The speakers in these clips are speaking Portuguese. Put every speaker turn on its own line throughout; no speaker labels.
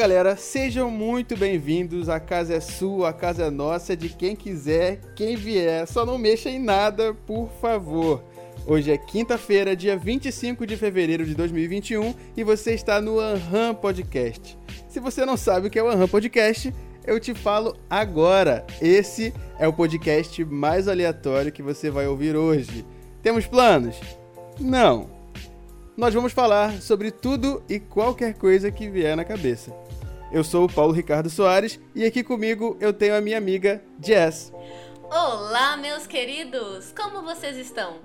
galera, sejam muito bem-vindos. A casa é sua, a casa é nossa, de quem quiser, quem vier. Só não mexa em nada, por favor. Hoje é quinta-feira, dia 25 de fevereiro de 2021 e você está no Anham Podcast. Se você não sabe o que é o Anham Podcast, eu te falo agora. Esse é o podcast mais aleatório que você vai ouvir hoje. Temos planos? Não. Nós vamos falar sobre tudo e qualquer coisa que vier na cabeça. Eu sou o Paulo Ricardo Soares e aqui comigo eu tenho a minha amiga Jess.
Olá, meus queridos! Como vocês estão?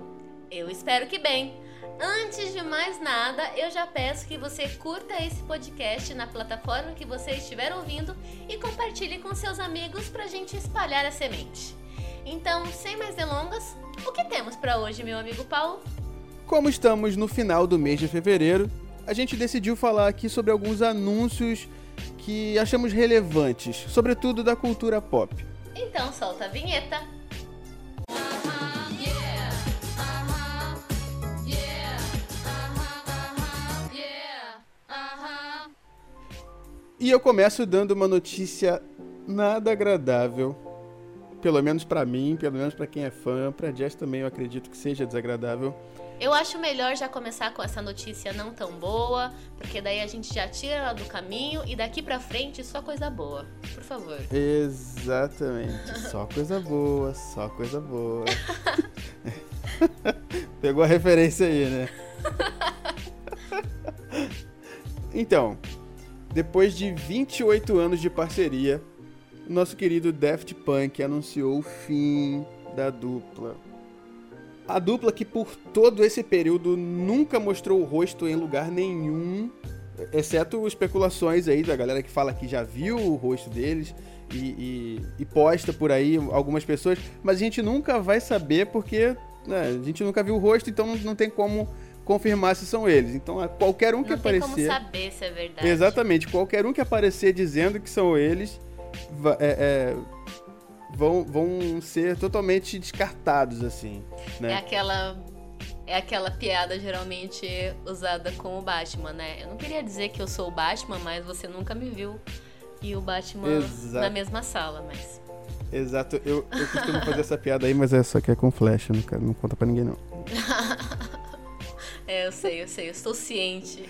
Eu espero que bem. Antes de mais nada, eu já peço que você curta esse podcast na plataforma que você estiver ouvindo e compartilhe com seus amigos para a gente espalhar a semente. Então, sem mais delongas, o que temos para hoje, meu amigo Paulo?
Como estamos no final do mês de fevereiro, a gente decidiu falar aqui sobre alguns anúncios que achamos relevantes, sobretudo da cultura pop.
Então, solta a vinheta.
E eu começo dando uma notícia nada agradável, pelo menos para mim, pelo menos para quem é fã, para Jess também eu acredito que seja desagradável.
Eu acho melhor já começar com essa notícia não tão boa, porque daí a gente já tira ela do caminho e daqui para frente só coisa boa. Por favor.
Exatamente. Só coisa boa, só coisa boa. Pegou a referência aí, né? Então, depois de 28 anos de parceria, o nosso querido Daft Punk anunciou o fim da dupla. A dupla que por todo esse período nunca mostrou o rosto em lugar nenhum, exceto especulações aí da galera que fala que já viu o rosto deles e, e, e posta por aí algumas pessoas, mas a gente nunca vai saber porque né, a gente nunca viu o rosto, então não, não tem como confirmar se são eles. Então, qualquer um que
não
aparecer.
Não tem como saber se é verdade.
Exatamente. Qualquer um que aparecer dizendo que são eles é, é, vão, vão ser totalmente descartados, assim. Né?
É aquela. É aquela piada geralmente usada com o Batman, né? Eu não queria dizer que eu sou o Batman, mas você nunca me viu e o Batman Exato. na mesma sala, mas.
Exato, eu, eu costumo fazer essa piada aí, mas é só que é com flash, não, não conta pra ninguém não.
É, eu sei, eu sei, eu estou ciente.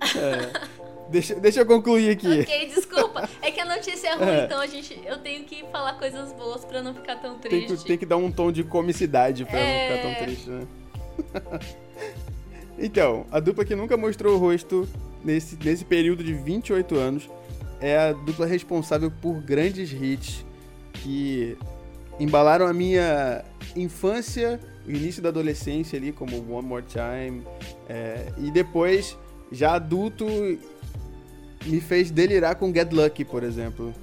É. Deixa, deixa eu concluir aqui.
Ok, desculpa. É que a notícia é ruim, é. então a gente, eu tenho que falar coisas boas pra não ficar tão triste.
Tem que, tem que dar um tom de comicidade pra é... não ficar tão triste, né? então, a dupla que nunca mostrou o rosto nesse, nesse período de 28 anos é a dupla responsável por grandes hits que embalaram a minha infância o início da adolescência ali, como One More Time, é, e depois, já adulto, me fez delirar com Get Lucky, por exemplo.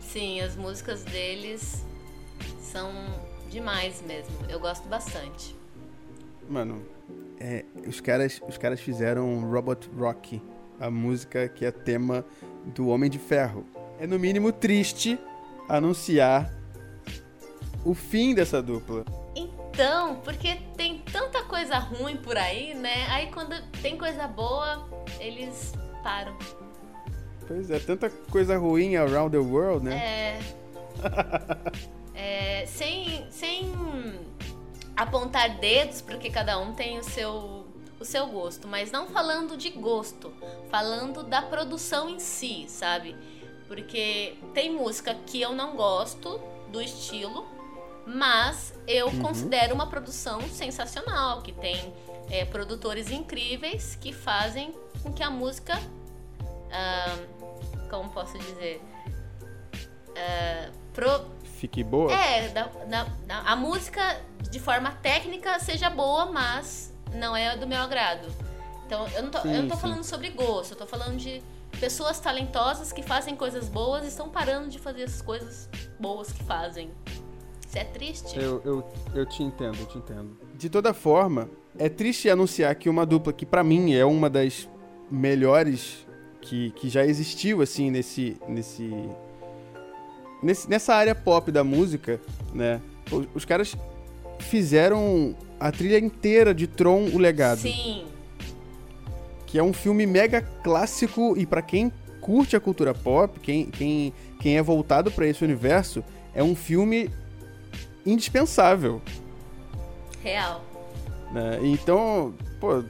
Sim, as músicas deles são demais mesmo. Eu gosto bastante.
Mano, é, os, caras, os caras fizeram Robot Rock, a música que é tema do Homem de Ferro. É no mínimo triste anunciar o fim dessa dupla.
Então, porque tem tanta coisa ruim por aí, né? Aí quando tem coisa boa, eles param.
Pois é, tanta coisa ruim around the world,
né? É. é sem, sem apontar dedos, porque cada um tem o seu, o seu gosto, mas não falando de gosto, falando da produção em si, sabe? Porque tem música que eu não gosto do estilo, mas eu uhum. considero uma produção sensacional, que tem é, produtores incríveis que fazem com que a música. Uh, como posso dizer? Uh, pro...
Fique boa?
É, da, da, da, a música de forma técnica seja boa, mas não é do meu agrado. Então, eu não tô, sim, eu não tô falando sobre gosto, eu tô falando de pessoas talentosas que fazem coisas boas e estão parando de fazer as coisas boas que fazem. Isso é triste.
Eu, eu, eu te entendo, eu te entendo. De toda forma, é triste anunciar que uma dupla que para mim é uma das melhores que, que já existiu assim nesse nesse, nesse nessa área pop da música, né? Os, os caras fizeram a trilha inteira de Tron o Legado.
Sim.
Que é um filme mega clássico e para quem curte a cultura pop, quem, quem, quem é voltado para esse universo, é um filme indispensável.
Real.
Né? Então, pô,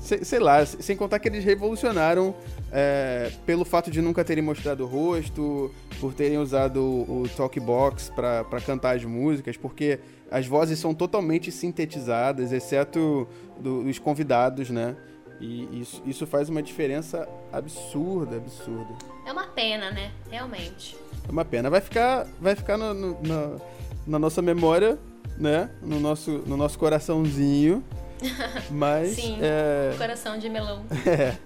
sei, sei, lá, sem contar que eles revolucionaram é, pelo fato de nunca terem mostrado o rosto, por terem usado o, o talkbox para cantar as músicas, porque as vozes são totalmente sintetizadas, exceto do, os convidados, né? E isso, isso faz uma diferença absurda, absurda.
É uma pena, né? Realmente.
É uma pena. Vai ficar, vai ficar no, no, no, na nossa memória, né? No nosso, no nosso coraçãozinho. Mas.
Sim,
é...
coração de melão.
É.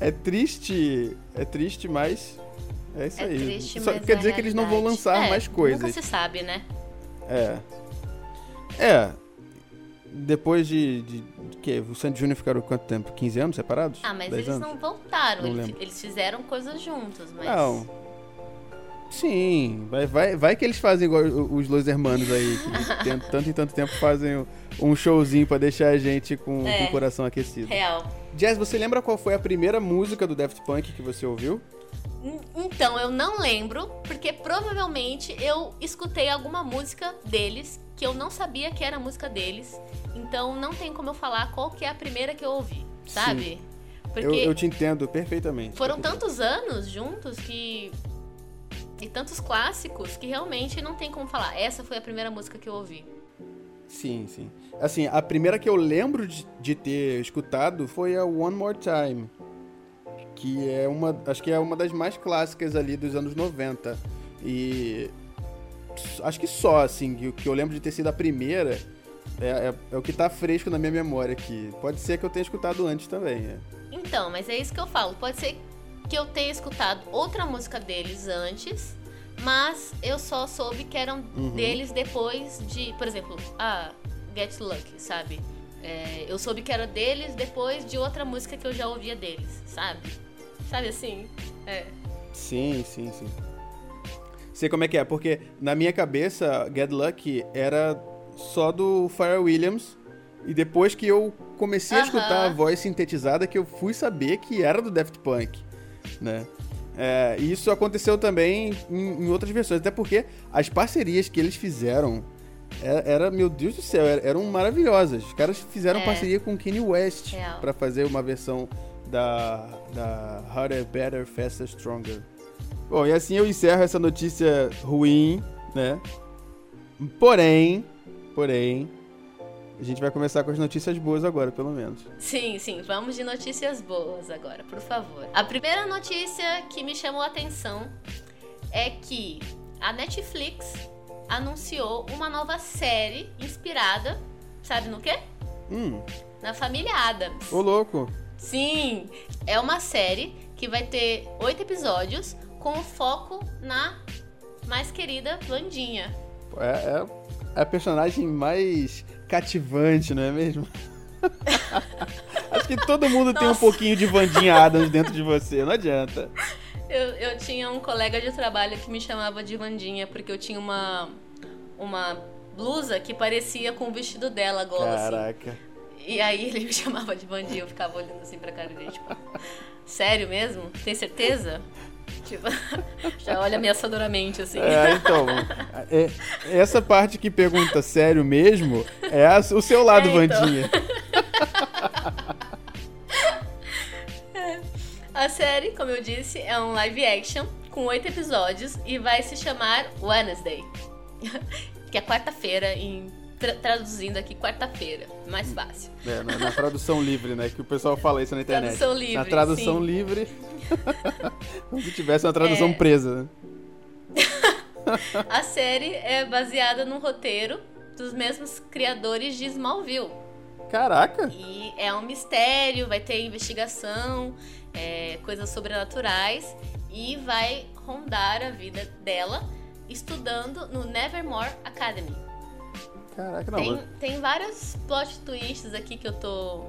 É triste. É triste, mas. É isso
é
aí.
Triste,
Só quer dizer que eles não vão lançar
é,
mais coisas.
Nunca se sabe, né?
É. É. Depois de, de, de que o Sandy Júnior ficaram quanto tempo? 15 anos separados?
Ah, mas
10
eles
anos?
não voltaram.
Não
eles, eles fizeram coisas juntos, mas.
Não. Sim, vai, vai, vai que eles fazem igual os Los Hermanos aí, que tanto e tanto tempo fazem um showzinho pra deixar a gente com,
É.
com o coração aquecido.
Real.
Jazz, você lembra qual foi a primeira música do Daft Punk que você ouviu?
N- Então, eu não lembro, porque provavelmente eu escutei alguma música deles que eu não sabia que era música deles. Então, não tem como eu falar qual que é a primeira que eu ouvi, sabe? Porque
Eu, eu te entendo perfeitamente.
foram tantos anos juntos que. E tantos clássicos que realmente não tem como falar. Essa foi a primeira música que eu ouvi.
Sim, sim. Assim, a primeira que eu lembro de, de ter escutado foi a One More Time. Que é uma. Acho que é uma das mais clássicas ali dos anos 90. E. Acho que só, assim, o que eu lembro de ter sido a primeira é, é- é o que tá fresco na minha memória aqui. Pode ser que eu tenha escutado antes também. é.
Então, mas é isso que eu falo. Pode ser que eu tenha escutado outra música deles antes, mas eu só soube que eram
Uhum.
deles depois de, por exemplo, a Get Lucky, sabe? É, eu soube que era deles depois de outra música que eu já ouvia deles, sabe? Sabe assim? É.
Sim, sim, sim. Sei como é que é, porque na minha cabeça, Get Lucky era só do Pharrell Williams. E depois que eu comecei a
Aham.
escutar a voz sintetizada, que eu fui saber que era do Daft Punk, né? É, e isso aconteceu também em, em outras versões, até porque as parcerias que eles fizeram era, era- meu Deus do céu, era- eram maravilhosas. Os caras fizeram
É.
parceria com Kanye West
Real.
pra fazer uma versão da, da Harder, Better, Faster, Stronger. Bom, e assim eu encerro essa notícia ruim, né? Porém, porém, a gente vai começar com as notícias boas agora, pelo menos.
Sim, sim, vamos de notícias boas agora, por favor. A primeira notícia que me chamou a atenção é que a Netflix anunciou uma nova série inspirada, sabe no quê?
Hum,
Na família Adams.
ô louco.
Sim, é uma série que vai ter oito episódios com foco na mais querida Vandinha.
É, é a personagem mais cativante, não é mesmo? Acho que todo mundo tem um
Nossa.
pouquinho de Vandinha Adams dentro de você, não adianta.
Eu, eu tinha um colega de trabalho que me chamava de Vandinha porque eu tinha uma, uma blusa que parecia com o vestido dela, gola, assim.
Caraca.
E aí ele me chamava de Vandinha, eu ficava olhando assim pra cara dele, tipo, sério mesmo? Tem certeza? Tipo, já olha ameaçadoramente, assim.
É, então, é- essa parte que pergunta sério mesmo é a- o seu lado,
É, então.
Vandinha.
A série, como eu disse, é um live action com oito episódios e vai se chamar Wednesday. que é quarta-feira, em tra- traduzindo aqui, quarta-feira. Mais fácil.
É, na, na tradução livre, né? Que o pessoal fala isso na internet.
Tradução livre,
Na tradução
sim.
livre. Como se tivesse uma tradução
É.
presa, né?
A série é baseada no roteiro dos mesmos criadores de Smallville.
Caraca!
E é um mistério, vai ter investigação, é, coisas sobrenaturais e vai rondar a vida dela estudando no Nevermore Academy.
Caraca, não.
Tem,
mas-
tem vários plot twists aqui que eu tô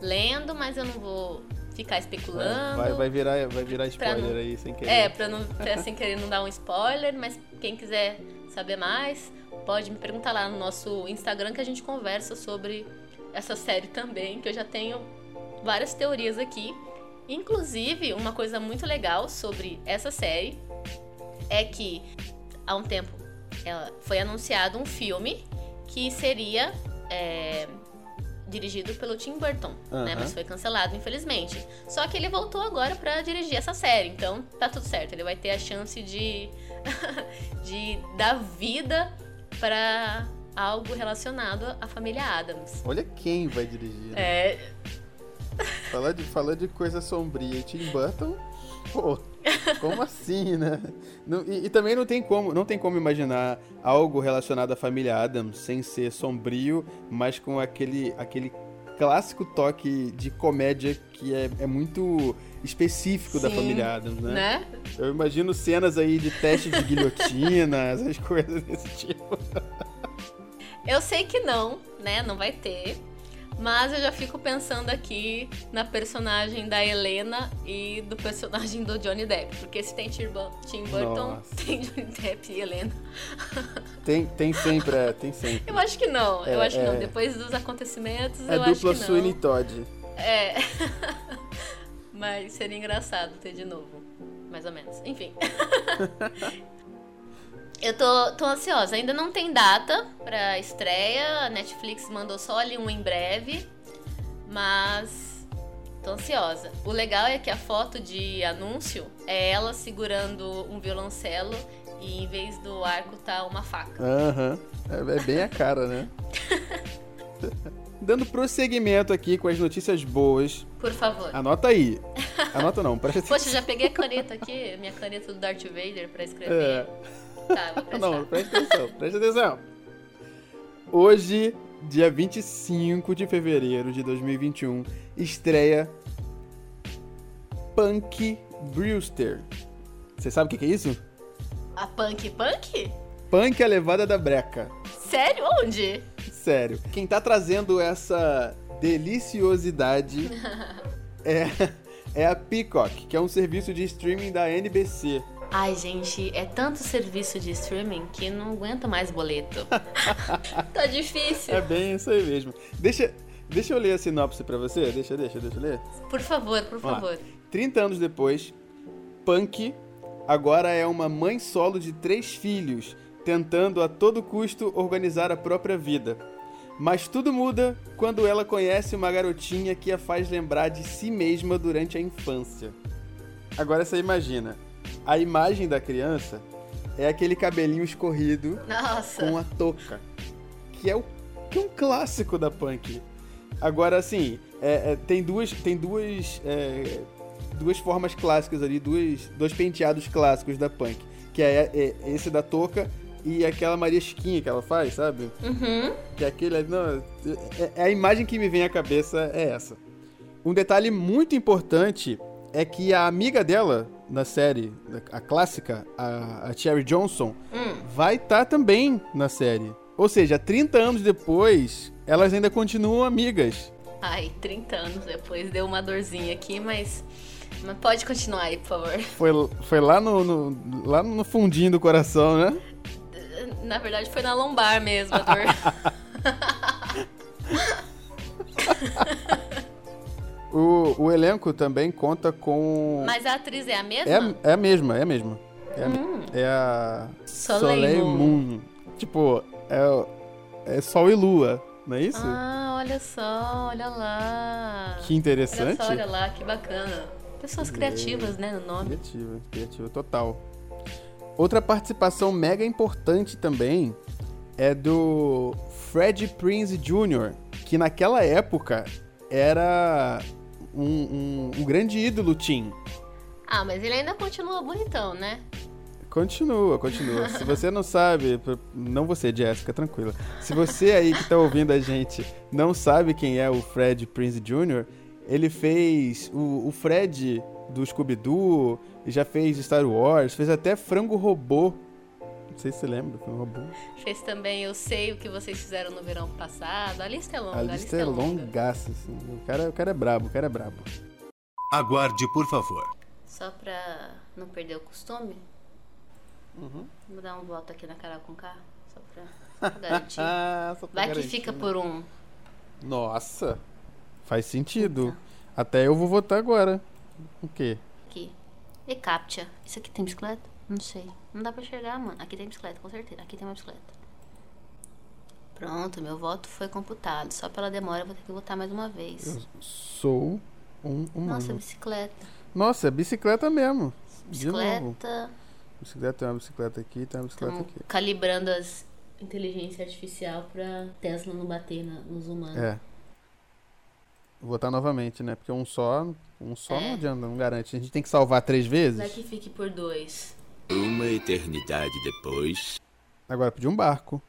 lendo, mas eu não vou ficar especulando.
Vai, vai, virar, vai virar spoiler
não-
aí, sem querer.
É, pra, não, pra sem querer não dar um spoiler, mas quem quiser saber mais, pode me perguntar lá no nosso Instagram que a gente conversa sobre essa série também, que eu já tenho várias teorias aqui. Inclusive, uma coisa muito legal sobre essa série é que há um tempo ela, foi anunciado um filme que seria é, dirigido pelo Tim Burton, né? Mas foi cancelado, infelizmente. Só que ele voltou agora pra dirigir essa série, então tá tudo certo. Ele vai ter a chance de, de dar vida pra algo relacionado à família Adams.
Olha quem vai dirigir. né?
É,
Falar de, falar de coisa sombria Tim Burton, pô, como assim, né? Não- e, e também não tem como, não tem como imaginar algo relacionado à família Adams sem ser sombrio, mas com aquele, aquele clássico toque de comédia que é, é muito específico da
Sim,
família Adams, né?
né?
Eu imagino cenas aí de teste de guilhotina, essas coisas desse tipo.
Eu sei que não, né? Não vai ter. Mas eu já fico pensando aqui na personagem da Helena e do personagem do Johnny Depp. Porque se tem Tim Bur- Tim Burton,
Nossa.
tem Johnny Depp e Helena.
Tem, tem sempre, é, tem sempre.
Eu acho que não, eu
É,
acho que
é.
não. Depois dos acontecimentos,
É
eu acho
dupla
que não.
Sweeney Todd.
É. Mas seria engraçado ter de novo. Mais ou menos. Enfim. Eu tô, tô ansiosa. Ainda não tem data pra estreia. A Netflix mandou só ali um em breve. Mas tô ansiosa. O legal é que a foto de anúncio é ela segurando um violoncelo e em vez do arco tá uma faca.
Aham. É, é bem a cara, né? Dando prosseguimento aqui com as notícias boas.
Por favor.
Anota aí. Anota não, presta.
Poxa, já peguei a caneta aqui, minha caneta do Darth Vader pra escrever.
É.
Tá, vou prestar.
Não, presta atenção, presta atenção. Hoje, dia 25 de fevereiro de 2021, estreia Punk Brewster. Você sabe o que que é isso?
A Punk Punk?
Punk é a levada da breca.
Sério? Onde?
Sério. Quem tá trazendo essa deliciosidade é, é a Peacock, que é um serviço de streaming da NBC.
Ai, gente, é tanto serviço de streaming que não aguenta mais boleto. tá difícil.
É bem isso aí mesmo. Deixa, deixa eu ler a sinopse pra você. Deixa, deixa, deixa eu ler.
Por favor, por
Vamos lá.
favor.
30 anos depois, Punk agora é uma mãe solo de três filhos, tentando a todo custo organizar a própria vida. Mas tudo muda quando ela conhece uma garotinha que a faz lembrar de si mesma durante a infância. Agora você imagina, a imagem da criança é aquele cabelinho escorrido
Nossa.
com a touca, que é, o, que é um clássico da punk. Agora, assim, é- é, tem duas, tem duas, é, duas formas clássicas ali, duas, dois penteados clássicos da punk, que é, é esse da touca e aquela Maria Chiquinha que ela faz, sabe?
Uhum.
Que é aquele, não, é, é a imagem que me vem à cabeça é essa. Um detalhe muito importante é que a amiga dela na série, a clássica, a, a Cherry Johnson,
Hum.
vai estar também na série. Ou seja, 30 anos depois, elas ainda continuam amigas.
Ai, 30 anos depois deu uma dorzinha aqui, mas, mas pode continuar aí, por favor.
Foi, foi lá, no, no- lá no fundinho do coração, né?
Na verdade, foi na lombar mesmo a dor.
O, o elenco também conta com.
mas a atriz é a mesma?
É, é a mesma, é a mesma. É a,
Hum.
é a
Soleil Moon.
Tipo, é, é Sol e Lua, não é isso?
Ah, olha só, olha lá.
que interessante.
Olha só, olha lá, que bacana. Pessoas criativas, né, no nome.
Criativa, criativa total. Outra participação mega importante também é do Fred Prinze Jr., que naquela época era um, um- um grande ídolo teen.
Ah, mas ele ainda continua bonitão, né?
Continua, continua. Se você não sabe, não você, Jéssica, tranquila. Se você aí que tá ouvindo a gente não sabe quem é o Fred Prinze Jr., ele fez o, o Fred do Scooby-Doo, já fez Star Wars, fez até Frango Robô. Não sei se você lembra, foi um robô.
Fez também Eu Sei O Que Vocês Fizeram no Verão Passado. A lista é longa,
A lista é longaça, assim. O cara, o cara é brabo, o cara é brabo.
Aguarde, por favor.
Só pra não perder o costume,
Uhum.
vou dar um voto aqui na Carol com K, só pra garantir.
Ah, só pra
Vai que
garantir,
fica
né?
por um.
Nossa, faz sentido. Até eu vou votar agora. O quê?
Aqui. E Captcha. Isso aqui tem bicicleta? Não sei. Não dá pra enxergar, mano. Aqui tem bicicleta, com certeza. Aqui tem uma bicicleta. Pronto, meu voto foi computado. Só pela demora eu vou ter que votar mais uma vez.
Eu sou um humano.
Nossa, bicicleta.
Nossa, é bicicleta mesmo. De novo.
Bicicleta.
Bicicleta, tem uma bicicleta aqui, tem uma bicicleta
Estamos
aqui.
calibrando as inteligência artificial pra Tesla não bater na- nos humanos.
É. Votar novamente, né? Porque um só, um só não
É.
adianta, não garante. A gente tem que salvar três vezes.
Vai que fique por dois.
Uma eternidade depois.
Agora pedir um barco.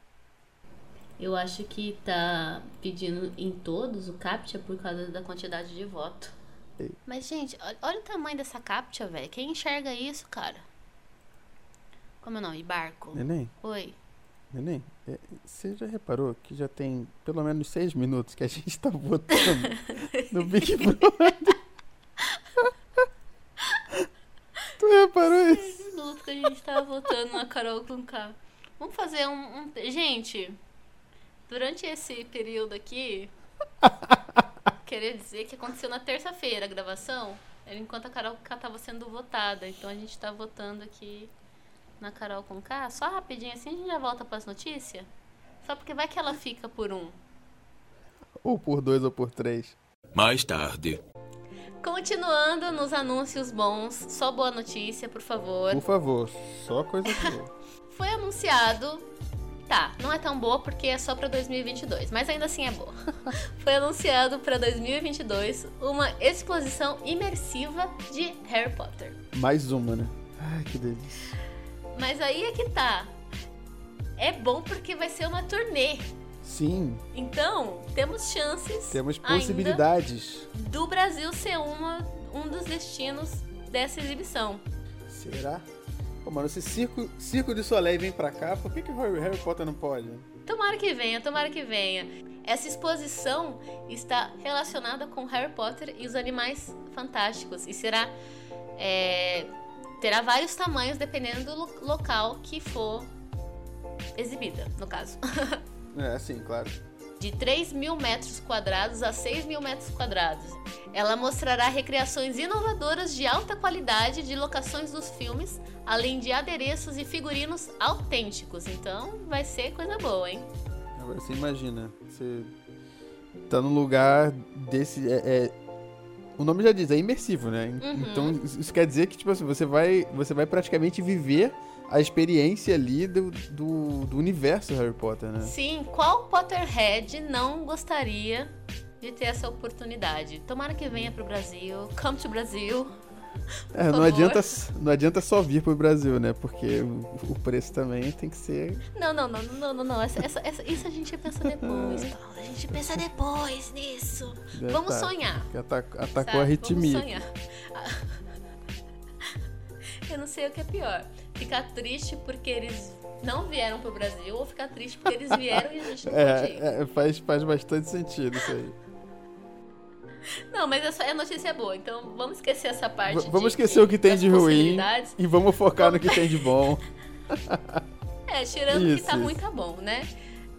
Eu acho que tá pedindo em todos o CAPTCHA por causa da quantidade de voto.
Ei.
Mas, gente, olha, olha o tamanho dessa CAPTCHA, velho. Quem enxerga isso, cara? Como é o nome? Barco.
Neném,
Oi.
neném, é, você já reparou que já tem pelo menos seis minutos que a gente tá votando no Big Brother? tu reparou isso?
Minuto que a gente tava votando na Carol com K. Vamos fazer um, um- Gente, durante esse período aqui, queria dizer que aconteceu na terça-feira a gravação, era enquanto a Carol K tava sendo votada. Então a gente tá votando aqui na Carol com K. Só rapidinho assim a gente já volta pras notícias. Só porque vai que ela fica por um.
Ou por dois ou por três.
Mais tarde.
Continuando nos anúncios bons, só boa notícia, por favor.
Por favor, só coisa boa.
Foi anunciado. Tá, não é tão boa porque é só pra 2022, mas ainda assim é boa. Foi anunciado pra 2022 uma exposição imersiva de Harry Potter.
Mais uma, né? Ai, que delícia.
Mas aí é que tá. É bom porque vai ser uma turnê.
Sim,
Então, temos chances
temos possibilidades.
do Brasil ser uma, um dos destinos dessa exibição.
Será? Pô, mano, se Circo, Circo de Soleil vem pra cá, por que, que o Harry, Potter não pode?
Tomara que venha, tomara que venha. Essa exposição está relacionada com Harry Potter e os Animais Fantásticos e será é, terá vários tamanhos dependendo do lo- local que for exibida, no caso.
É, sim, claro.
De 3 mil metros quadrados a 6 mil metros quadrados. Ela mostrará recriações inovadoras de alta qualidade de locações dos filmes, além de adereços e figurinos autênticos. Então vai ser coisa boa, hein?
Agora você imagina, você tá num lugar desse. É, é- o nome já diz, é imersivo, né?
Uhum.
Então isso isso quer dizer que, tipo assim, você vai, você vai praticamente viver a experiência ali do, do, do universo Harry Potter, né?
Sim, qual Potterhead não gostaria de ter essa oportunidade? Tomara que venha pro Brasil. Come to Brasil.
É, não adianta, não adianta só vir pro Brasil, né? Porque o, o preço também tem que ser.
Não, não, não, não, não, não. Essa, essa, essa- isso a gente pensa depois, Paulo. A gente pensa depois nisso.
É,
Vamos
tá,
sonhar.
ata- atacou
sabe?
a arritmia.
Vamos sonhar. Eu não sei o que é pior. Ficar triste porque eles não vieram pro Brasil ou ficar triste porque eles vieram e a gente não ir.
É, é, faz, faz bastante sentido isso aí.
Não, mas essa é notícia boa, então vamos esquecer essa parte.
V- vamos
de
esquecer o que tem de ruim e vamos focar no que tem de bom.
É, tirando que
Isso,
tá
isso.
muito bom, né?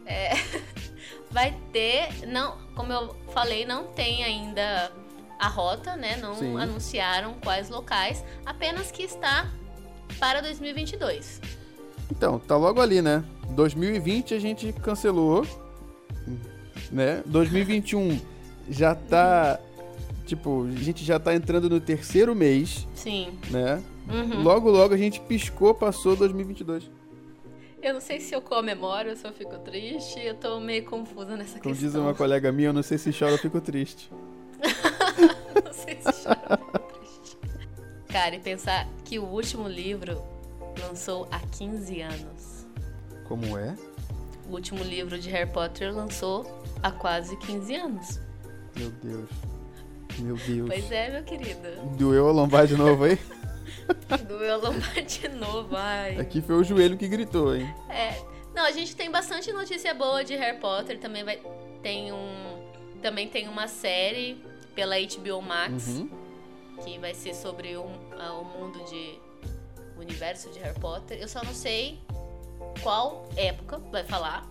É, vai ter, não, como eu falei, não tem ainda a rota, né? Não
Sim.
anunciaram quais locais, apenas que está para 2022.
Então, tá logo ali, né? 2020 a gente cancelou, né? 2021 já tá. Tipo, a gente já tá entrando no terceiro mês,
Sim.
né?
Uhum.
Logo, logo a gente piscou, passou 2022.
Eu não sei se eu comemoro ou se eu fico triste, eu tô meio confusa nessa
Como
questão.
diz uma colega minha, eu não sei se chora ou fico triste.
Não sei se choro ou fico triste. Cara, e pensar que o último livro lançou há 15 anos.
Como é?
O último livro de Harry Potter lançou há quase 15 anos.
Meu Deus. Meu Deus.
Pois é, meu querido.
Doeu a lombar de novo aí?
Doeu a lombar de novo, ai.
Aqui foi o joelho que gritou, hein?
É. Não, a gente tem bastante notícia boa de Harry Potter. Também vai. Tem um. Também tem uma série pela HBO Max.
Uhum.
Que vai ser sobre o, a- o mundo de. O universo de Harry Potter. Eu só não sei qual época vai falar.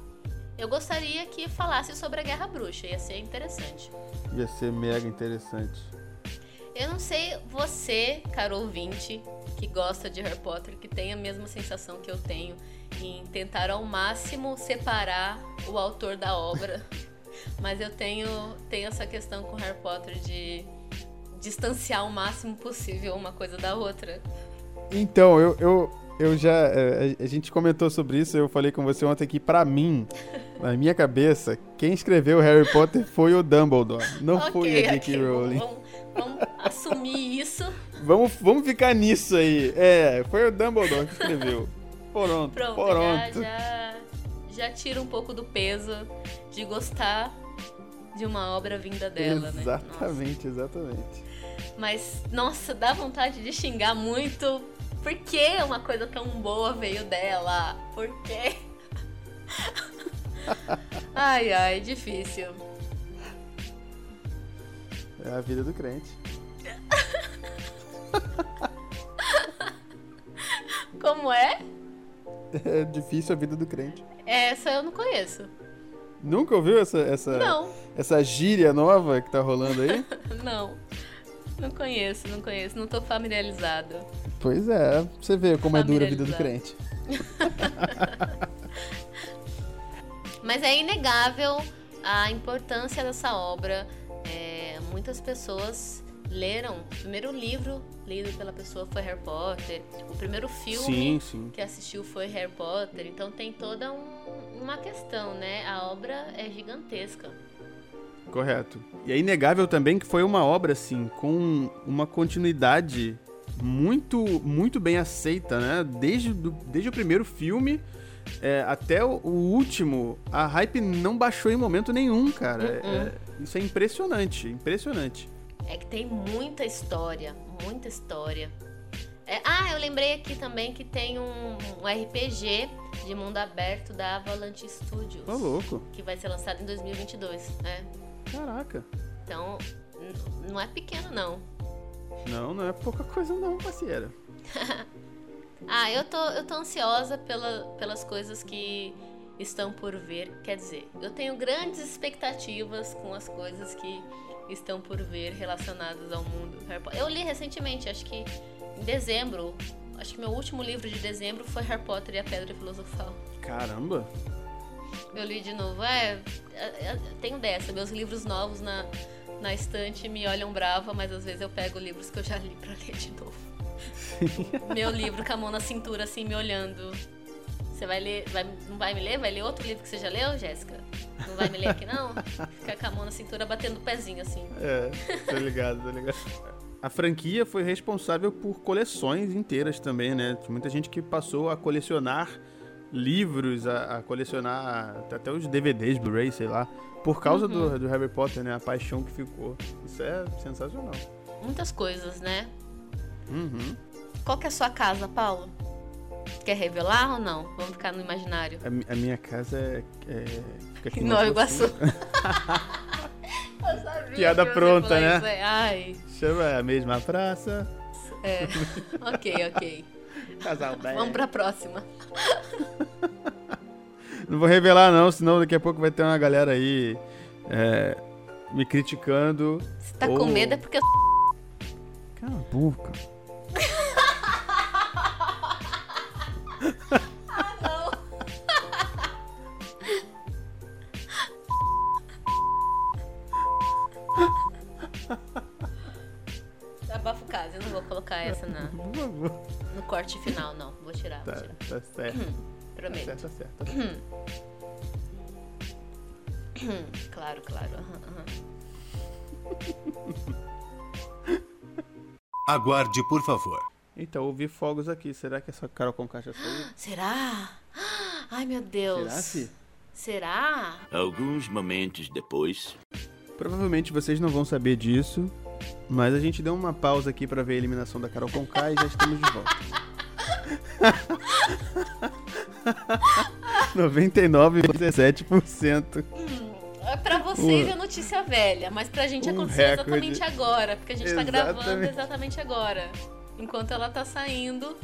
Eu gostaria que falasse sobre a Guerra Bruxa. Ia ser interessante.
Ia ser mega interessante.
Eu não sei você, caro ouvinte, que gosta de Harry Potter, que tem a mesma sensação que eu tenho em tentar ao máximo separar o autor da obra. Mas eu tenho, tenho essa questão com Harry Potter de distanciar o máximo possível uma coisa da outra.
Então, eu, eu, eu já. é, A gente comentou sobre isso, eu falei com você ontem que, pra mim, na minha cabeça, quem escreveu Harry Potter foi o Dumbledore, não foi a J.K.
ok,
Rowling.
Vamos, vamos assumir isso.
Vamos, vamos ficar nisso aí. É, foi o Dumbledore que escreveu. Pronto,
Pronto,
pronto.
Já, já, já tira um pouco do peso de gostar de uma obra vinda dela, né? Nossa.
exatamente, exatamente.
Mas, nossa, dá vontade de xingar muito. Por que uma coisa tão boa veio dela? Por quê? ai, ai, difícil.
É a vida do crente.
Como é?
É difícil a vida do crente.
Essa eu não conheço.
Nunca ouviu essa, essa,
Não,
essa gíria nova que tá rolando aí?
não. Não conheço, não conheço. Não tô familiarizado.
pois é, você vê como é dura a vida do crente.
Mas é inegável a importância dessa obra. É, muitas pessoas leram. O primeiro livro lido pela pessoa foi Harry Potter. O primeiro filme
Sim, sim.
que assistiu foi Harry Potter. Então tem toda um- uma questão, né? A obra é gigantesca.
Correto. E é inegável também que foi uma obra, assim, com uma continuidade muito, muito bem aceita, né? Desde, do- desde o primeiro filme é, até o, o último, a hype não baixou em momento nenhum, cara.
Uh-uh.
É- isso é impressionante, impressionante.
É que tem muita história, muita história. É, ah, eu lembrei aqui também que tem um, um RPG de mundo aberto da Avalanche Studios.
Ô, louco.
Que vai ser lançado em 2022, né?
Caraca.
Então, não é pequeno, não.
Não, não é pouca coisa não, parceira.
Ah, eu tô, eu tô ansiosa pela, pelas coisas que estão por vir. Quer dizer, eu tenho grandes expectativas com as coisas que estão por vir relacionadas ao mundo Harry Potter. Eu li recentemente, acho que em dezembro. Acho que meu último livro de dezembro foi Harry Potter e a Pedra Filosofal.
Caramba.
Eu li de novo. É, é, é, tenho dessa. Meus livros novos na, na estante me olham brava, mas às vezes eu pego livros que eu já li pra ler de novo. Meu livro com a mão na cintura, assim, me olhando. Você vai ler. Vai, não vai me ler? Vai ler outro livro que você já leu, Jéssica? Não vai me ler aqui, não? Fica com a mão na cintura batendo o pezinho, assim.
É, tô ligado, tô ligado. A franquia foi responsável por coleções inteiras também, né? Muita gente que passou a colecionar livros, a, a colecionar até os DVDs, Blu-ray, sei lá, por causa do, do Harry Potter, né? A paixão que ficou. Isso é sensacional.
Muitas coisas, né?
Uhum.
Qual que é a sua casa, Paulo? Quer revelar ou não? Vamos ficar no imaginário.
A, a minha casa é. é fica aqui
Em Nova
Iguaçu.
Iguaçu. Eu sabia
Piada pronta, né?
isso. Ai,
Chama a mesma praça.
é. ok, ok.
Casal bem.
Vamos pra próxima.
Não vou revelar, não, senão daqui a pouco vai ter uma galera aí é, me criticando.
Se tá
Ou-
com medo é porque
Cala a boca. Por favor.
no corte final, não. Vou tirar, vou
Tá,
tirar.
tá certo. Tá
Prometo.
certo, tá certo. tá certo.
Claro, claro. aham, aham.
Aguarde, por favor.
Então, ouvi fogos aqui. Será que essa Carol com caixa saiu?
Será? Ai, meu Deus.
Será, Fi?
Será?
Alguns momentos depois.
Provavelmente vocês não vão saber disso, mas a gente deu uma pausa aqui pra ver a eliminação da Carol Conká e já estamos de volta. 99,17%.
É pra vocês é notícia velha, mas pra gente
um
aconteceu
recorde.
exatamente agora, porque a gente tá gravando
Exatamente.
exatamente agora. Enquanto ela tá saindo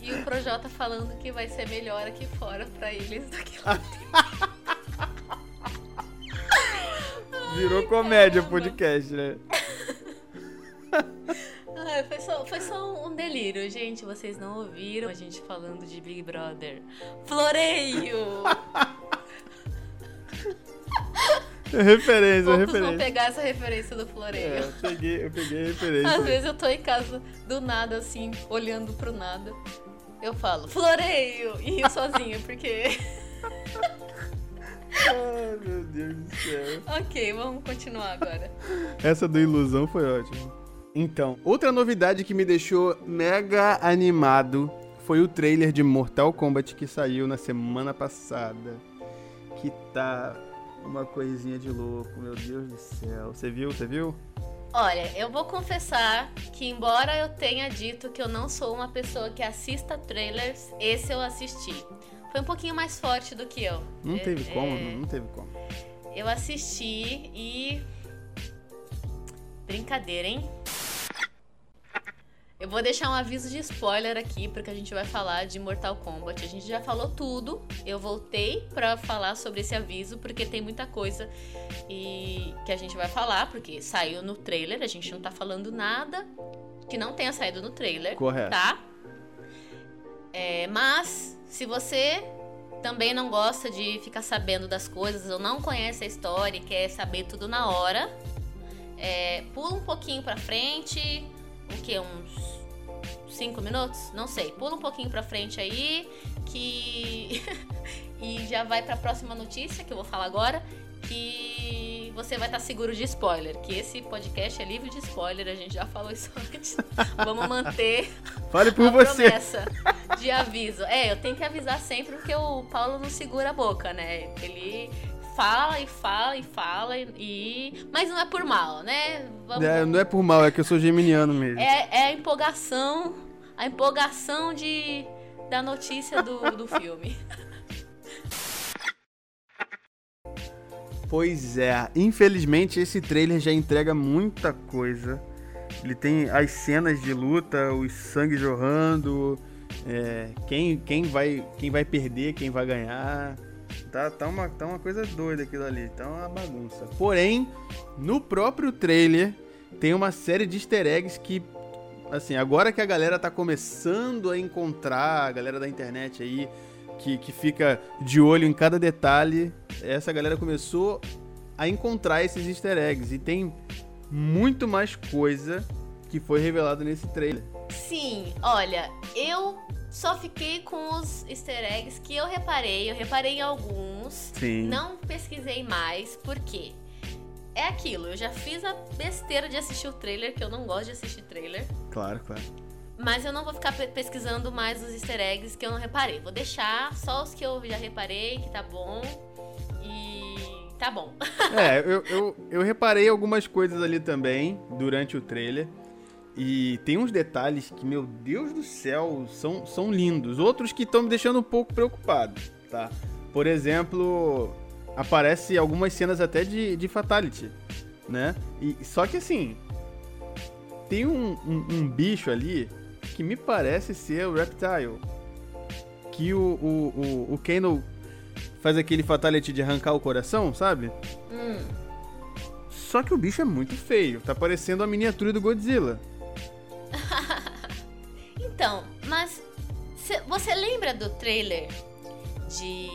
e o Projota falando que vai ser melhor aqui fora pra eles do que lá.
Virou comédia o podcast, né?
Foi só um delírio, gente. Vocês não ouviram a gente falando de Big Brother. Floreio!
É referência,
Poucos
referência.
vão pegar essa referência do floreio.
É, eu peguei, eu peguei a referência.
Às vezes eu tô em casa do nada, assim, olhando pro nada. Eu falo, floreio! E rio sozinha, porque.
Ai, meu Deus do céu.
ok, vamos continuar agora.
Essa do ilusão foi ótima. Então, outra novidade que me deixou mega animado foi o trailer de Mortal Kombat que saiu na semana passada. Que tá uma coisinha de louco, meu Deus do céu. Você viu? Você viu?
Olha, eu vou confessar que, embora eu tenha dito que eu não sou uma pessoa que assista trailers, esse eu assisti. Foi um pouquinho mais forte do que eu.
Não
É-
teve como,
é,
não teve como.
Eu assisti e. Brincadeira, hein? Eu vou deixar um aviso de spoiler aqui, porque a gente vai falar de Mortal Kombat. A gente já falou tudo. Eu voltei pra falar sobre esse aviso, porque tem muita coisa e que a gente vai falar, porque saiu no trailer. A gente não tá falando nada que não tenha saído no trailer
Correto.
tá? É, mas, se você também não gosta de ficar sabendo das coisas ou não conhece a história e quer saber tudo na hora, é, pula um pouquinho pra frente, o que, uns 5 minutos? Não sei, pula um pouquinho pra frente aí, que... e já vai pra próxima notícia que eu vou falar agora, que você vai estar seguro de spoiler, que esse podcast é livre de spoiler, a gente já falou isso antes. Vamos manter
Fale por
uma
você.
promessa de aviso. É, eu tenho que avisar sempre porque o Paulo não segura a boca, né? Ele fala e fala e fala e. Mas não é por mal, né? Vamos...
É, não é por mal, é que eu sou geminiano mesmo.
É, é a empolgação. A empolgação de, da notícia do, do filme.
Pois é, infelizmente esse trailer já entrega muita coisa. Ele tem as cenas de luta, os sangue jorrando, é, quem, quem, vai, quem vai perder, quem vai ganhar. Tá, tá, uma, tá uma coisa doida aquilo ali, tá uma bagunça. Porém, no próprio trailer tem uma série de easter eggs que, assim, agora que a galera tá começando a encontrar, a galera da internet aí, que, que fica de olho em cada detalhe, essa galera começou a encontrar esses easter eggs. E tem muito mais coisa que foi revelada nesse trailer.
Sim, olha, eu só fiquei com os easter eggs que eu reparei. Eu reparei em alguns.
Sim.
Não pesquisei mais, por quê? É aquilo, eu já fiz a besteira de assistir o trailer, que eu não gosto de assistir trailer.
Claro, claro.
Mas eu não vou ficar pe- pesquisando mais os easter eggs que eu não reparei. Vou deixar só os que eu já reparei, que tá bom. E tá bom.
É, eu, eu, eu reparei algumas coisas ali também durante o trailer. E tem uns detalhes que, meu Deus do céu, são, são lindos. Outros que estão me deixando um pouco preocupado, tá? Por exemplo, aparece algumas cenas até de, de Fatality, né? E, só que assim, tem um, um, um bicho ali que me parece ser o Reptile. Que o, o, o, o Kano faz aquele Fatality de arrancar o coração, sabe?
Hum,
Só que o bicho é muito feio. Tá parecendo a miniatura do Godzilla.
Então, mas cê- você lembra do trailer de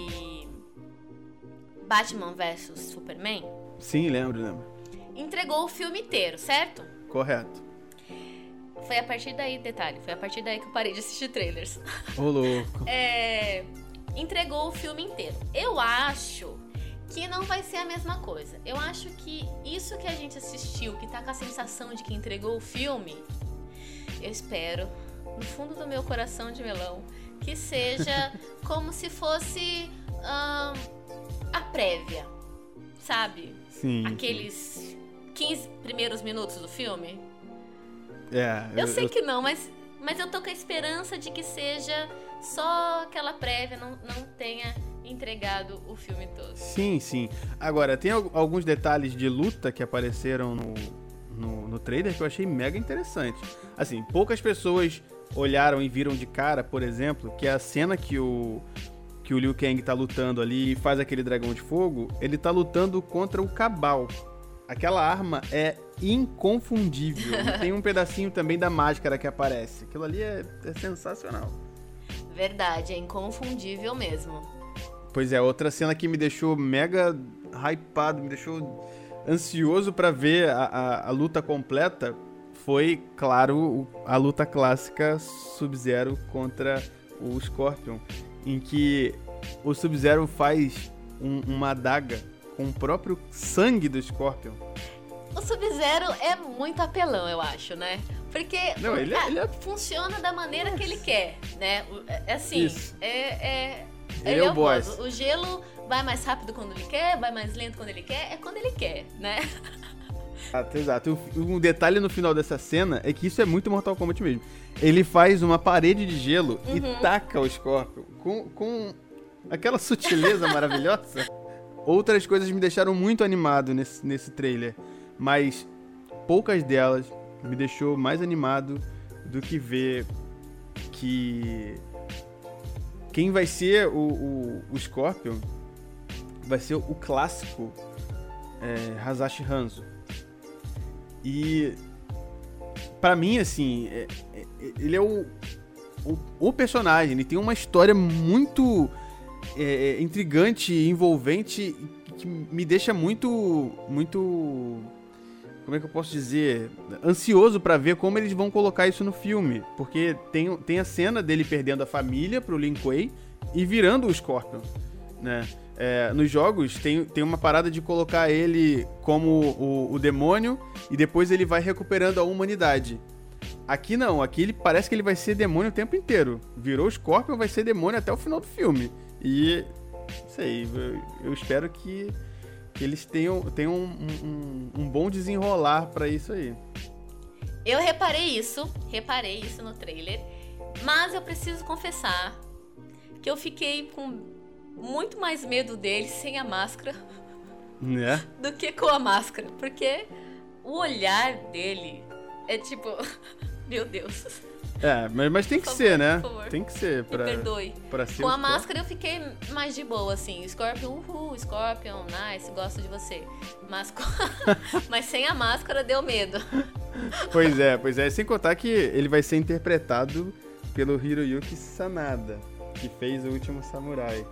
Batman vs Superman?
Sim, lembro, lembro.
Entregou o filme inteiro, certo?
Correto.
Foi a partir daí, detalhe, foi a partir daí que eu parei de assistir trailers.
Ô, louco.
É, entregou o filme inteiro. Eu acho que não vai ser a mesma coisa. Eu acho que isso que a gente assistiu, que tá com a sensação de que entregou o filme, eu espero, no fundo do meu coração de melão, que seja como se fosse ahn, a prévia, sabe?
Sim.
Aqueles 15 primeiros minutos do filme.
É.
Eu sei que não, mas, mas eu tô com a esperança de que seja só aquela prévia, não, não tenha entregado o filme todo.
Sim, sim. Agora, tem al- alguns detalhes de luta que apareceram no, no, no trailer que eu achei mega interessante. Assim, poucas pessoas olharam e viram de cara, por exemplo, que a cena que o que o Liu Kang tá lutando ali e faz aquele dragão de fogo, ele tá lutando contra o Cabal. Aquela arma é inconfundível. e tem um pedacinho também da máscara que aparece. Aquilo ali é, é sensacional.
Verdade, é inconfundível mesmo.
Pois é, outra cena que me deixou mega hypado, me deixou ansioso para ver a, a, a, luta completa foi, claro, a luta clássica Sub-Zero contra o Scorpion, em que o Sub-Zero faz um, uma adaga com o próprio sangue do Scorpion.
O Sub-Zero é muito apelão, eu acho, né? Porque
Não, ele, é, ele é...
funciona da maneira que ele quer, né? É assim,
Isso.
é, é,
ele, é o boss.
O gelo vai mais rápido quando ele quer, vai mais lento quando ele quer, é quando ele quer, né?
Exato, exato. Um detalhe no final dessa cena é que isso é muito Mortal Kombat mesmo. Ele faz uma parede de gelo uhum. e taca o Scorpion com, com aquela sutileza maravilhosa. Outras coisas me deixaram muito animado nesse, nesse trailer, mas poucas delas me deixou mais animado do que ver que quem vai ser o, o, o Scorpion vai ser o clássico é, Hanzo. E para mim, assim, é, é, ele é o, o, o, personagem, ele tem uma história muito é, é intrigante envolvente que me deixa muito, muito, como é que eu posso dizer, ansioso para ver como eles vão colocar isso no filme, porque tem, tem a cena dele perdendo a família pro Lin Kuei e virando o Scorpion, né? É, nos jogos tem, tem uma parada de colocar ele como o, o, demônio e depois ele vai recuperando a humanidade. Aqui não, aqui ele parece que ele vai ser demônio o tempo inteiro. Virou Scorpion, vai ser demônio até o final do filme. E sei, eu, eu espero que, que, eles tenham, tenham um, um, um bom desenrolar para isso aí.
Eu reparei isso, reparei isso no trailer, mas eu preciso confessar que eu fiquei com muito mais medo dele sem a máscara
né?
do que com a máscara, porque o olhar dele é tipo, meu Deus.
É, mas, mas tem que
favor,
ser, né? Tem que ser
pra, Me perdoe.
Pra ser
com a máscara eu fiquei mais de boa, assim. Scorpion, uhul, Scorpion, nice, gosto de você. Mas, mas sem a máscara deu medo.
Pois é, pois é. Sem contar que ele vai ser interpretado pelo Hiroyuki Sanada, que fez o último Samurai.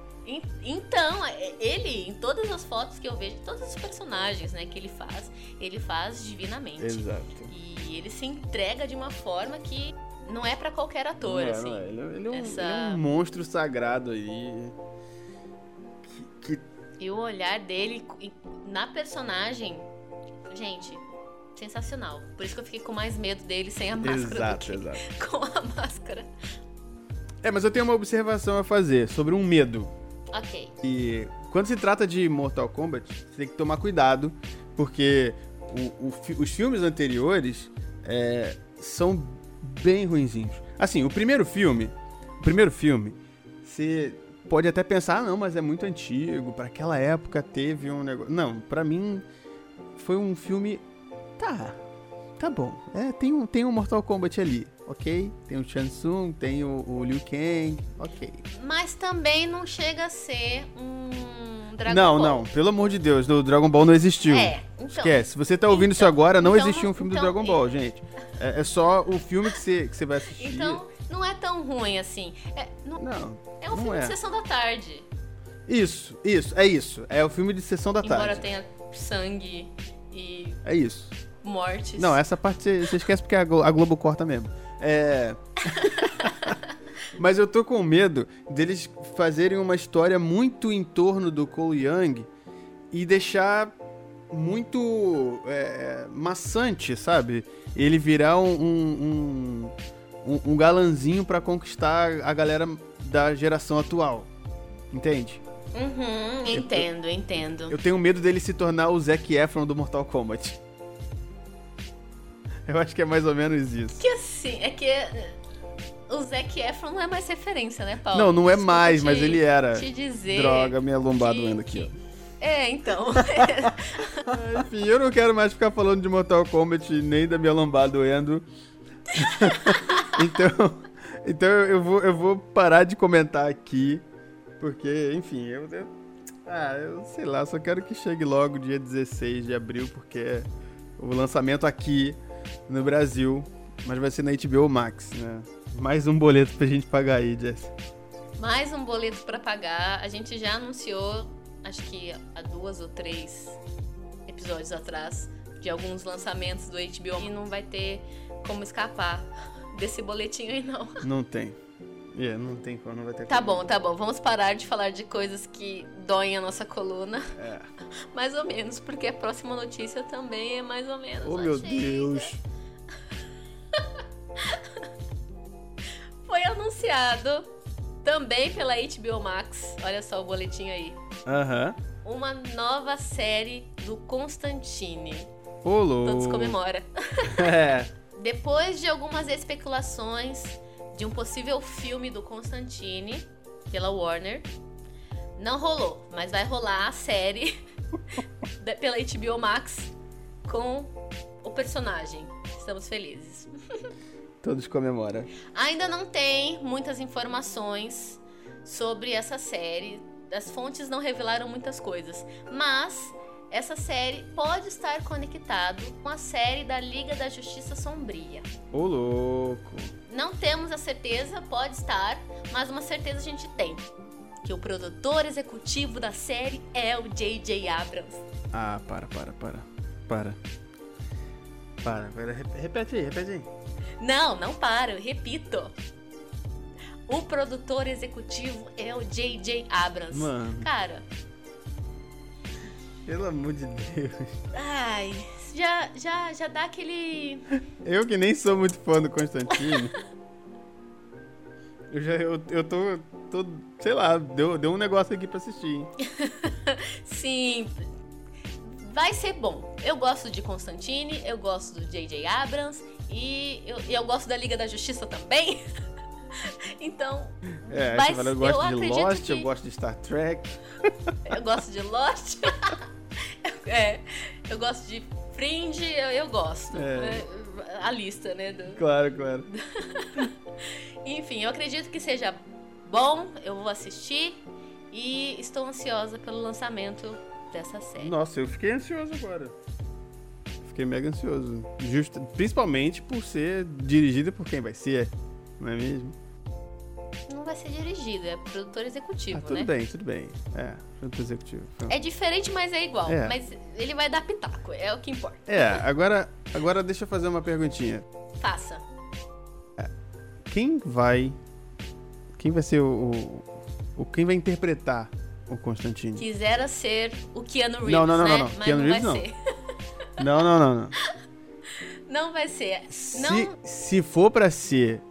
Então, ele, em todas as fotos que eu vejo, todos os personagens né, que ele faz, ele faz divinamente.
Exato.
E ele se entrega de uma forma que não é para qualquer ator,
não
é, assim.
Não é. Ele, ele, é um, Essa... ele, é um, monstro sagrado aí. Que, que...
E o olhar dele na personagem, gente, sensacional. Por isso que eu fiquei com mais medo dele sem a máscara
exato,
do que
exato.
com a máscara.
É, mas eu tenho uma observação a fazer sobre um medo.
Ok.
E quando se trata de Mortal Kombat, você tem que tomar cuidado, porque o, o, os filmes anteriores é, são bem ruinzinhos. Assim, o primeiro filme, o primeiro filme, você pode até pensar, ah, não, mas é muito antigo, para aquela época teve um negócio. Não, para mim foi um filme tá, tá bom. É, tem um tem um Mortal Kombat ali ok. Tem o Chansung, tem o, o Liu Kang, ok.
Mas também não chega a ser um Dragon
não,
Ball.
Não, não, pelo amor de Deus, o Dragon Ball não existiu.
É, então.
Esquece, se você tá ouvindo então, isso agora, não então, existiu um filme então, do Dragon Ball, gente. É, é, só o filme que você, que você vai assistir.
Então, não é tão ruim assim. É, não,
não
é um filme
é.
de sessão da tarde.
Isso, isso, é isso. É o filme de sessão da
Embora
tarde.
Embora tenha sangue e.
É isso.
Mortes.
Não, essa parte você, você esquece porque a Globo corta mesmo. É. Mas eu tô com medo deles fazerem uma história muito em torno do Cole Young e deixar muito é, maçante, sabe? Ele virar um, um, um, um galanzinho para conquistar a galera da geração atual. Entende?
Uhum, entendo, eu, entendo.
Eu tenho medo dele se tornar o Zac Efron do Mortal Kombat. Eu acho que é mais ou menos isso.
Que assim, é que o Zac Efron não é mais referência, né, Paulo?
Não, não é mais, mas ele era.
Te dizer.
Droga, minha lombada doendo aqui, ó.
É, então.
Enfim, eu não quero mais ficar falando de Mortal Kombat nem da minha lombada doendo. então, então eu vou, eu vou parar de comentar aqui. Porque, enfim, eu, eu Ah, eu sei lá, só quero que chegue logo dia 16 de abril, porque é o lançamento aqui no Brasil, mas vai ser na HBO Max, né? Mais um boleto pra gente pagar aí, Jess.
Mais um boleto pra pagar. A gente já anunciou, acho que há duas ou três episódios atrás, de alguns lançamentos do HBO e não vai ter como escapar desse boletinho aí, não.
Não tem. Yeah, não tem como, não vai ter
Tá
como.
bom, tá bom. Vamos parar de falar de coisas que doem a nossa coluna.
É.
Mais ou menos, porque a próxima notícia também é mais ou menos.
Oh, meu. Deus.
Anunciado também pela HBO Max. Olha só o boletim aí.
Aham.
Uma nova série do Constantine.
Ô, louco.
Todos comemora.
É.
Depois de algumas especulações de um possível filme do Constantine pela Warner, não rolou, mas vai rolar a série pela HBO Max com o personagem. Estamos felizes.
Todos comemoram.
Ainda não tem muitas informações sobre essa série. As fontes não revelaram muitas coisas, mas essa série pode estar conectado com a série da Liga da Justiça Sombria.
Ô, louco.
Não temos a certeza, pode estar, mas uma certeza a gente tem. Que o produtor executivo da série é o J.J. Abrams.
Ah, para, para, para. Para. Para, para. Rep- Repete aí, repete aí.
Não, não para, eu repito. O produtor executivo é o J.J. Abrams.
Mano.
Cara,
Pelo amor de Deus.
ai, já, já, já dá aquele.
Eu que nem sou muito fã do Constantino. eu já, eu, eu tô, tô, sei lá, deu, deu um negócio aqui pra assistir.
Sim. Vai ser bom. Eu gosto de Constantine, eu gosto do J.J. Abrams e eu, eu gosto da Liga da Justiça também. então,
É,
Mas
fala, eu
eu
gosto de
acredito
Lost,
que-
eu gosto de Star Trek.
eu gosto de Lost. é, eu gosto de Fringe, eu, eu gosto.
É.
né? A lista, né? do-
Claro, claro.
Enfim, eu acredito que seja bom, eu vou assistir e estou ansiosa pelo lançamento dessa série.
Nossa, eu fiquei ansioso agora. Fiquei mega ansioso. Justo, principalmente por ser dirigida por quem vai ser, não é mesmo?
Não vai ser dirigido, é produtor executivo,
Ah, tudo
né?
bem, tudo bem. É, produto executivo.
É diferente, mas é igual.
É.
Mas ele vai dar pitaco, é o que importa.
É, agora, agora deixa eu fazer uma perguntinha.
Faça.
Quem vai. Quem vai ser o. o, quem vai interpretar o Constantine?
Quisera ser o Keanu Reeves,
Não, não, não,
né?
não, não.
Mas
Keanu
não
Reeves,
vai
não. Não, não, não, não.
Não vai ser.
Se,
Não.
se for pra ser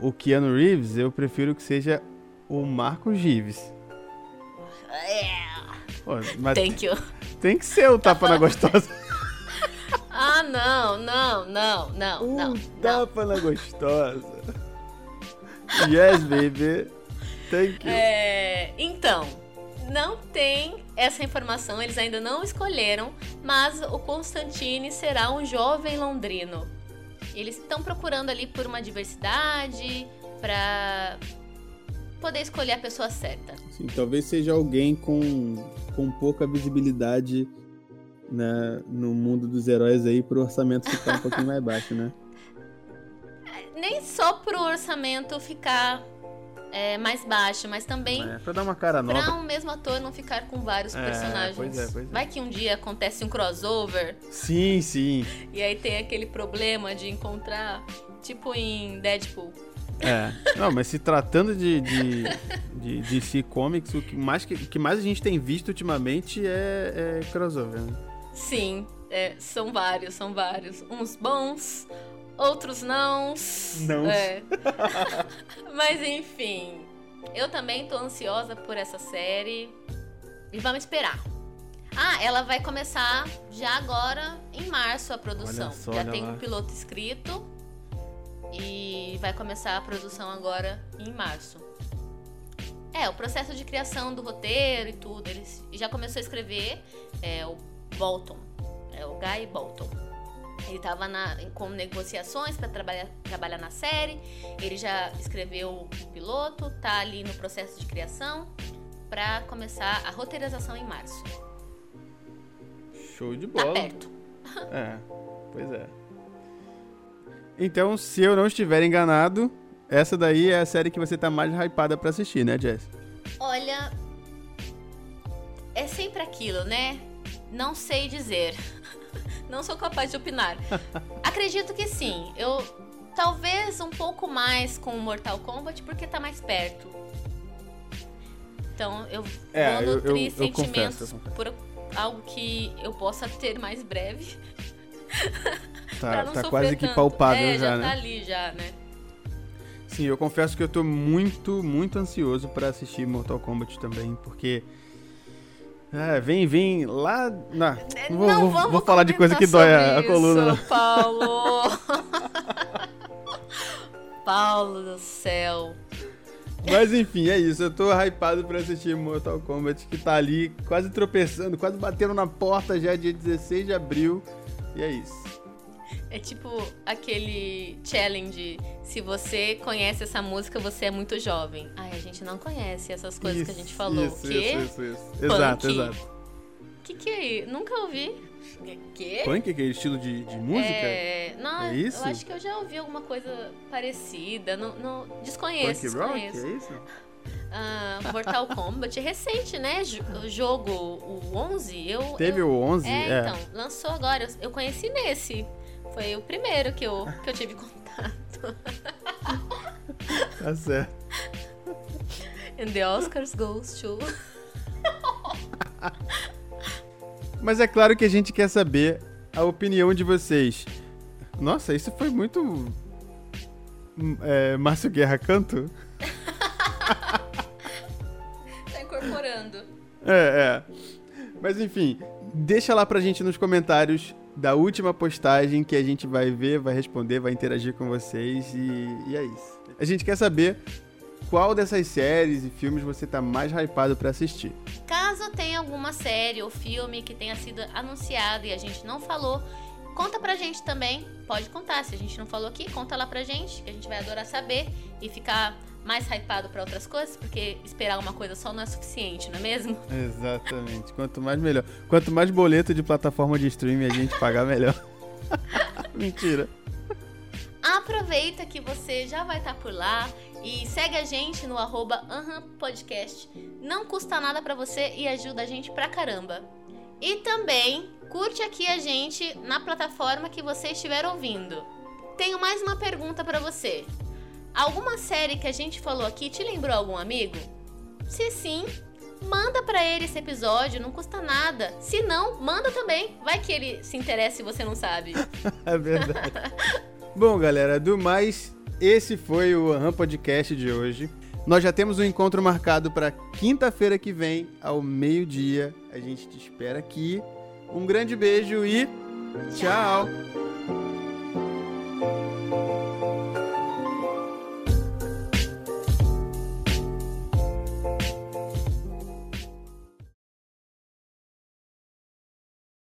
o Keanu Reeves, eu prefiro que seja o Marcos Gives.
É.
Pô, mas
Thank you.
tem que ser o tapa na gostosa.
Ah, não, não, não, não,
Um
não. não.
tapa na gostosa. Yes, baby. Thank you.
É, então, não tem essa informação, eles ainda não escolheram, mas o Constantine será um jovem londrino. Eles estão procurando ali por uma diversidade, pra poder escolher a pessoa certa.
Sim, talvez seja alguém com, com pouca visibilidade né, no mundo dos heróis aí pro orçamento ficar um pouquinho mais baixo, né?
Nem só pro orçamento ficar é, mais baixo, mas também
É, pra dar uma cara
Pra
nova.
um mesmo ator não ficar com vários
É,
personagens.
pois é, pois é.
Vai que um dia acontece um crossover
Sim, sim.
e aí tem aquele problema de encontrar, tipo em Deadpool.
É. Não, mas se tratando de, de, de DC Comics, o que mais, que, que mais a gente tem visto ultimamente é, é crossover. Né?
Sim, é, são vários, são vários. Uns bons, outros não.
Nãos.
É. Mas enfim, eu também tô ansiosa por essa série e vamos esperar. Ah, ela vai começar já agora em março a produção.
Só,
já tem
lá.
um piloto escrito e vai começar a produção agora em março. É, o processo de criação do roteiro e tudo, ele já começou a escrever é, o Bolton, é o Guy Bolton. Ele estava com negociações para trabalhar, trabalhar na série. Ele já escreveu o piloto, tá ali no processo de criação. pra começar a roteirização em março.
Show de
Tá
bola.
perto.
É, pois é. Então, se eu não estiver enganado, essa daí é a série que você tá mais hypada pra assistir, né, Jess?
Olha, é sempre aquilo, né? Não sei dizer. Não sou capaz de opinar. Acredito que sim. Eu talvez um pouco mais com o Mortal Kombat porque tá mais perto. Então eu
É,
vou
eu- eu-
nutrir
eu
sentimentos
confesso, eu confesso.
por algo que eu possa ter mais breve.
Tá, tá quase que
tanto.
palpável
é,
já,
já
né?
tá ali já, né?
Sim, eu confesso que eu tô muito, muito ansioso pra assistir Mortal Kombat também, porque. É, vem, vem lá. Não, não vou,
Não
vou- falar de coisa que dói a, a coluna.
isso, Paulo. Paulo do céu.
Mas enfim, é isso. Eu tô hypado pra assistir Mortal Kombat, que tá ali quase tropeçando, quase batendo na porta já dia 16 de abril. E é isso.
É tipo aquele challenge. Se você conhece essa música, você é muito jovem. Ai, a gente não conhece essas coisas que a gente falou.
Isso, isso, isso, isso. Exato, exato.
Que que é isso? Nunca ouvi. Quê?
Punk, que é estilo de, de música?
É, não,
É isso?
eu acho que eu já ouvi alguma coisa parecida. Não, não- desconheço,
Punk rock?
desconheço.
É isso?
Ah, Mortal Kombat é recente, né? O jogo, o 11, eu...
Teve
eu,
o 11?
É, então, lançou agora. Eu conheci nesse. Foi o primeiro que eu, que eu tive contato.
Tá certo.
And the Oscars goes to...
Mas é claro que a gente quer saber a opinião de vocês. Nossa, isso foi muito. hum, É, Márcio Guerra canto?
Tá incorporando.
É, é. Mas enfim, deixa lá pra gente nos comentários da última postagem que a gente vai ver, vai responder, vai interagir com vocês e, e é isso. A gente quer saber qual dessas séries e filmes você tá mais hypado pra assistir.
Caso tenha alguma série ou filme que tenha sido anunciado e a gente não falou, conta pra gente também. Pode contar. Se a gente não falou aqui, conta lá pra gente, que a gente vai adorar saber e ficar mais hypado pra outras coisas, porque esperar uma coisa só não é suficiente, não é mesmo?
Exatamente. Quanto mais melhor. Quanto mais boleto de plataforma de streaming a gente pagar, melhor. Mentira.
Aproveita que você já vai estar por lá e segue a gente no arroba podcast. Não custa nada pra você e ajuda a gente pra caramba. E também curte aqui a gente na plataforma que você estiver ouvindo. Tenho mais uma pergunta pra você. Alguma série que a gente falou aqui te lembrou algum amigo? Se sim, manda pra ele esse episódio, não custa nada. Se não, manda também. Vai que ele se interessa e você não sabe.
É verdade. Bom, galera, do mais, esse foi o Aham Podcast de hoje. Nós já temos um encontro marcado para quinta-feira que vem, ao meio-dia. A gente te espera aqui. Um grande beijo e tchau.